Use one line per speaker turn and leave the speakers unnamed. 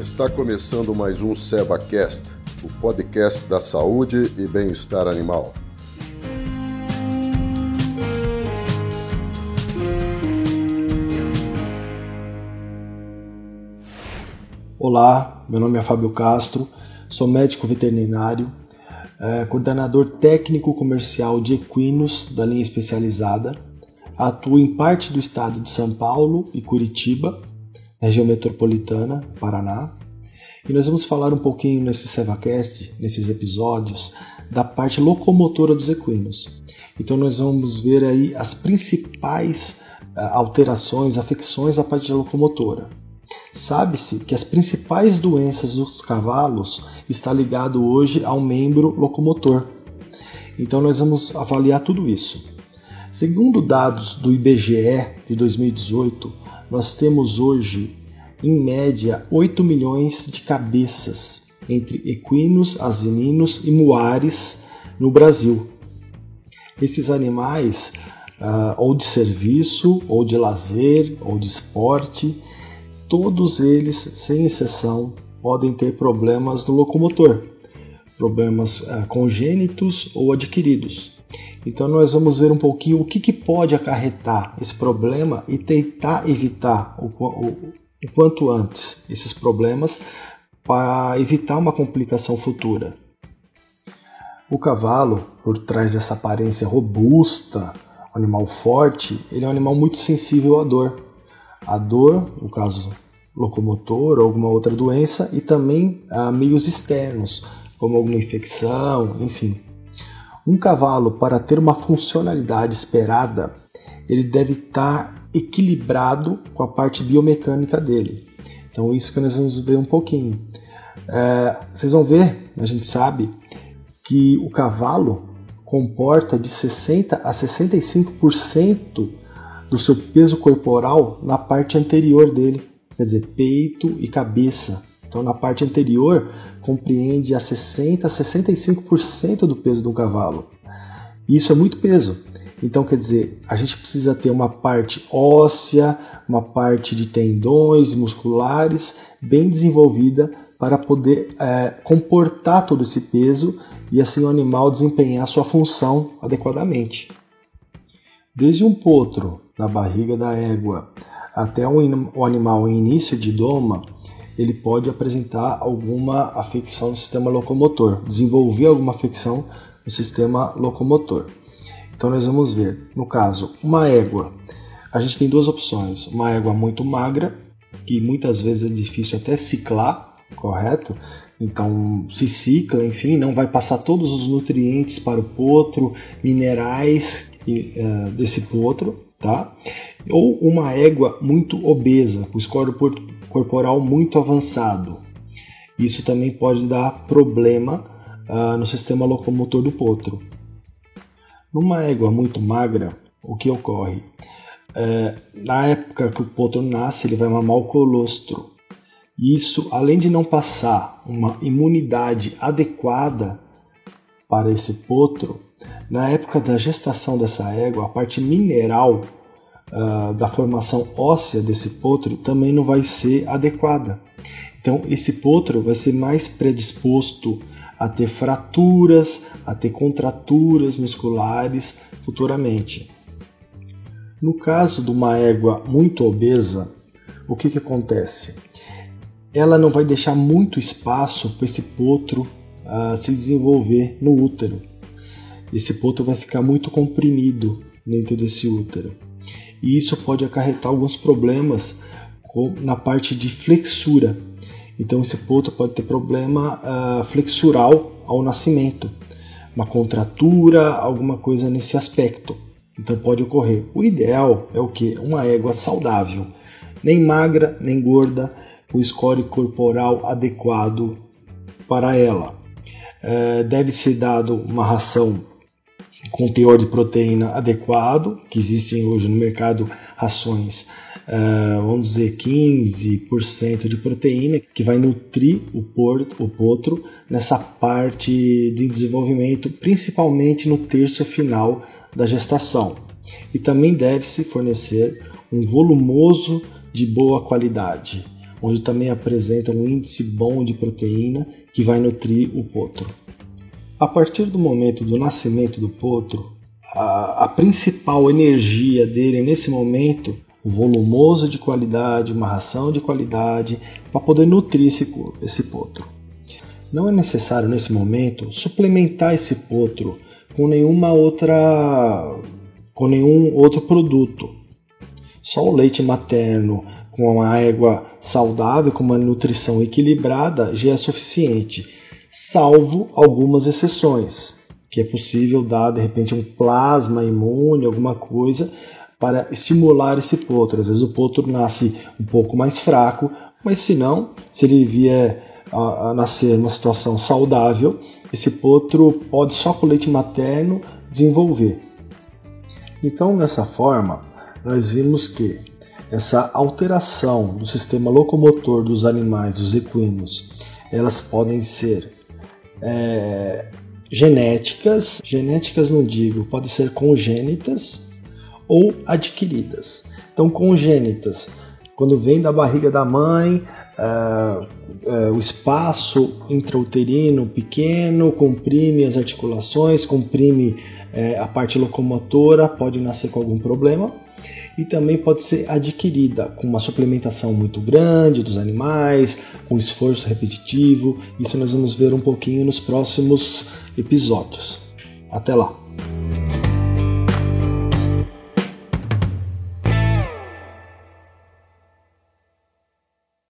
Está começando mais um SevaCast, o podcast da saúde e bem-estar animal.
Olá, meu nome é Fábio Castro, sou médico veterinário, é, coordenador técnico comercial de equinos da linha especializada, atuo em parte do estado de São Paulo e Curitiba região metropolitana, Paraná. E nós vamos falar um pouquinho nesse SevaCast, nesses episódios, da parte locomotora dos equinos. Então nós vamos ver aí as principais uh, alterações, afecções da parte locomotora. Sabe-se que as principais doenças dos cavalos está ligado hoje ao membro locomotor. Então nós vamos avaliar tudo isso. Segundo dados do IBGE de 2018, nós temos hoje, em média, 8 milhões de cabeças entre equinos, asininos e muares no Brasil. Esses animais, uh, ou de serviço, ou de lazer, ou de esporte, todos eles, sem exceção, podem ter problemas no locomotor, problemas uh, congênitos ou adquiridos. Então nós vamos ver um pouquinho o que, que pode acarretar esse problema e tentar evitar o, o, o quanto antes esses problemas para evitar uma complicação futura. O cavalo, por trás dessa aparência robusta, animal forte, ele é um animal muito sensível à dor. A dor, no caso locomotor ou alguma outra doença, e também a meios externos, como alguma infecção, enfim. Um cavalo, para ter uma funcionalidade esperada, ele deve estar equilibrado com a parte biomecânica dele. Então, isso que nós vamos ver um pouquinho. É, vocês vão ver, a gente sabe, que o cavalo comporta de 60 a 65% do seu peso corporal na parte anterior dele, quer dizer, peito e cabeça. Então, na parte anterior, compreende a 60 a 65% do peso do cavalo. Isso é muito peso. Então, quer dizer, a gente precisa ter uma parte óssea, uma parte de tendões musculares bem desenvolvida para poder é, comportar todo esse peso e assim o animal desempenhar sua função adequadamente. Desde um potro na barriga da égua até o animal em início de doma, ele pode apresentar alguma afecção no sistema locomotor, desenvolver alguma afecção no sistema locomotor. Então nós vamos ver, no caso, uma égua. A gente tem duas opções: uma égua muito magra, que muitas vezes é difícil até ciclar, correto? Então se cicla, enfim, não vai passar todos os nutrientes para o potro, minerais uh, desse potro, tá? Ou uma égua muito obesa, com score corporal muito avançado. Isso também pode dar problema uh, no sistema locomotor do potro. Numa égua muito magra, o que ocorre? Uh, na época que o potro nasce, ele vai mamar o colostro. Isso, além de não passar uma imunidade adequada para esse potro, na época da gestação dessa égua, a parte mineral uh, da formação óssea desse potro também não vai ser adequada. Então, esse potro vai ser mais predisposto a ter fraturas, a ter contraturas musculares futuramente. No caso de uma égua muito obesa, o que, que acontece? Ela não vai deixar muito espaço para esse potro uh, se desenvolver no útero. Esse potro vai ficar muito comprimido dentro desse útero e isso pode acarretar alguns problemas na parte de flexura. Então esse potro pode ter problema uh, flexural ao nascimento, uma contratura, alguma coisa nesse aspecto. Então pode ocorrer. O ideal é o que? Uma égua saudável, nem magra nem gorda, com score corporal adequado para ela. Uh, deve ser dado uma ração com teor de proteína adequado, que existem hoje no mercado rações, uh, vamos dizer 15% de proteína, que vai nutrir o, porto, o potro nessa parte de desenvolvimento, principalmente no terço final da gestação. E também deve-se fornecer um volumoso de boa qualidade, onde também apresenta um índice bom de proteína que vai nutrir o potro. A partir do momento do nascimento do potro, a, a principal energia dele nesse momento, volumoso de qualidade, uma ração de qualidade, para poder nutrir esse, esse potro. Não é necessário nesse momento suplementar esse potro com nenhuma outra com nenhum outro produto. Só o leite materno com uma égua saudável, com uma nutrição equilibrada, já é suficiente, salvo algumas exceções, que é possível dar de repente um plasma imune, alguma coisa, para estimular esse potro. Às vezes o potro nasce um pouco mais fraco, mas se não, se ele vier a, a nascer numa situação saudável, esse potro pode só com leite materno desenvolver. Então, dessa forma, nós vimos que essa alteração do sistema locomotor dos animais, dos equinos, elas podem ser é, genéticas, genéticas não digo, podem ser congênitas ou adquiridas. Então, congênitas, quando vem da barriga da mãe, é, é, o espaço intrauterino pequeno comprime as articulações, comprime é, a parte locomotora, pode nascer com algum problema e também pode ser adquirida com uma suplementação muito grande dos animais, com esforço repetitivo. Isso nós vamos ver um pouquinho nos próximos episódios. Até lá!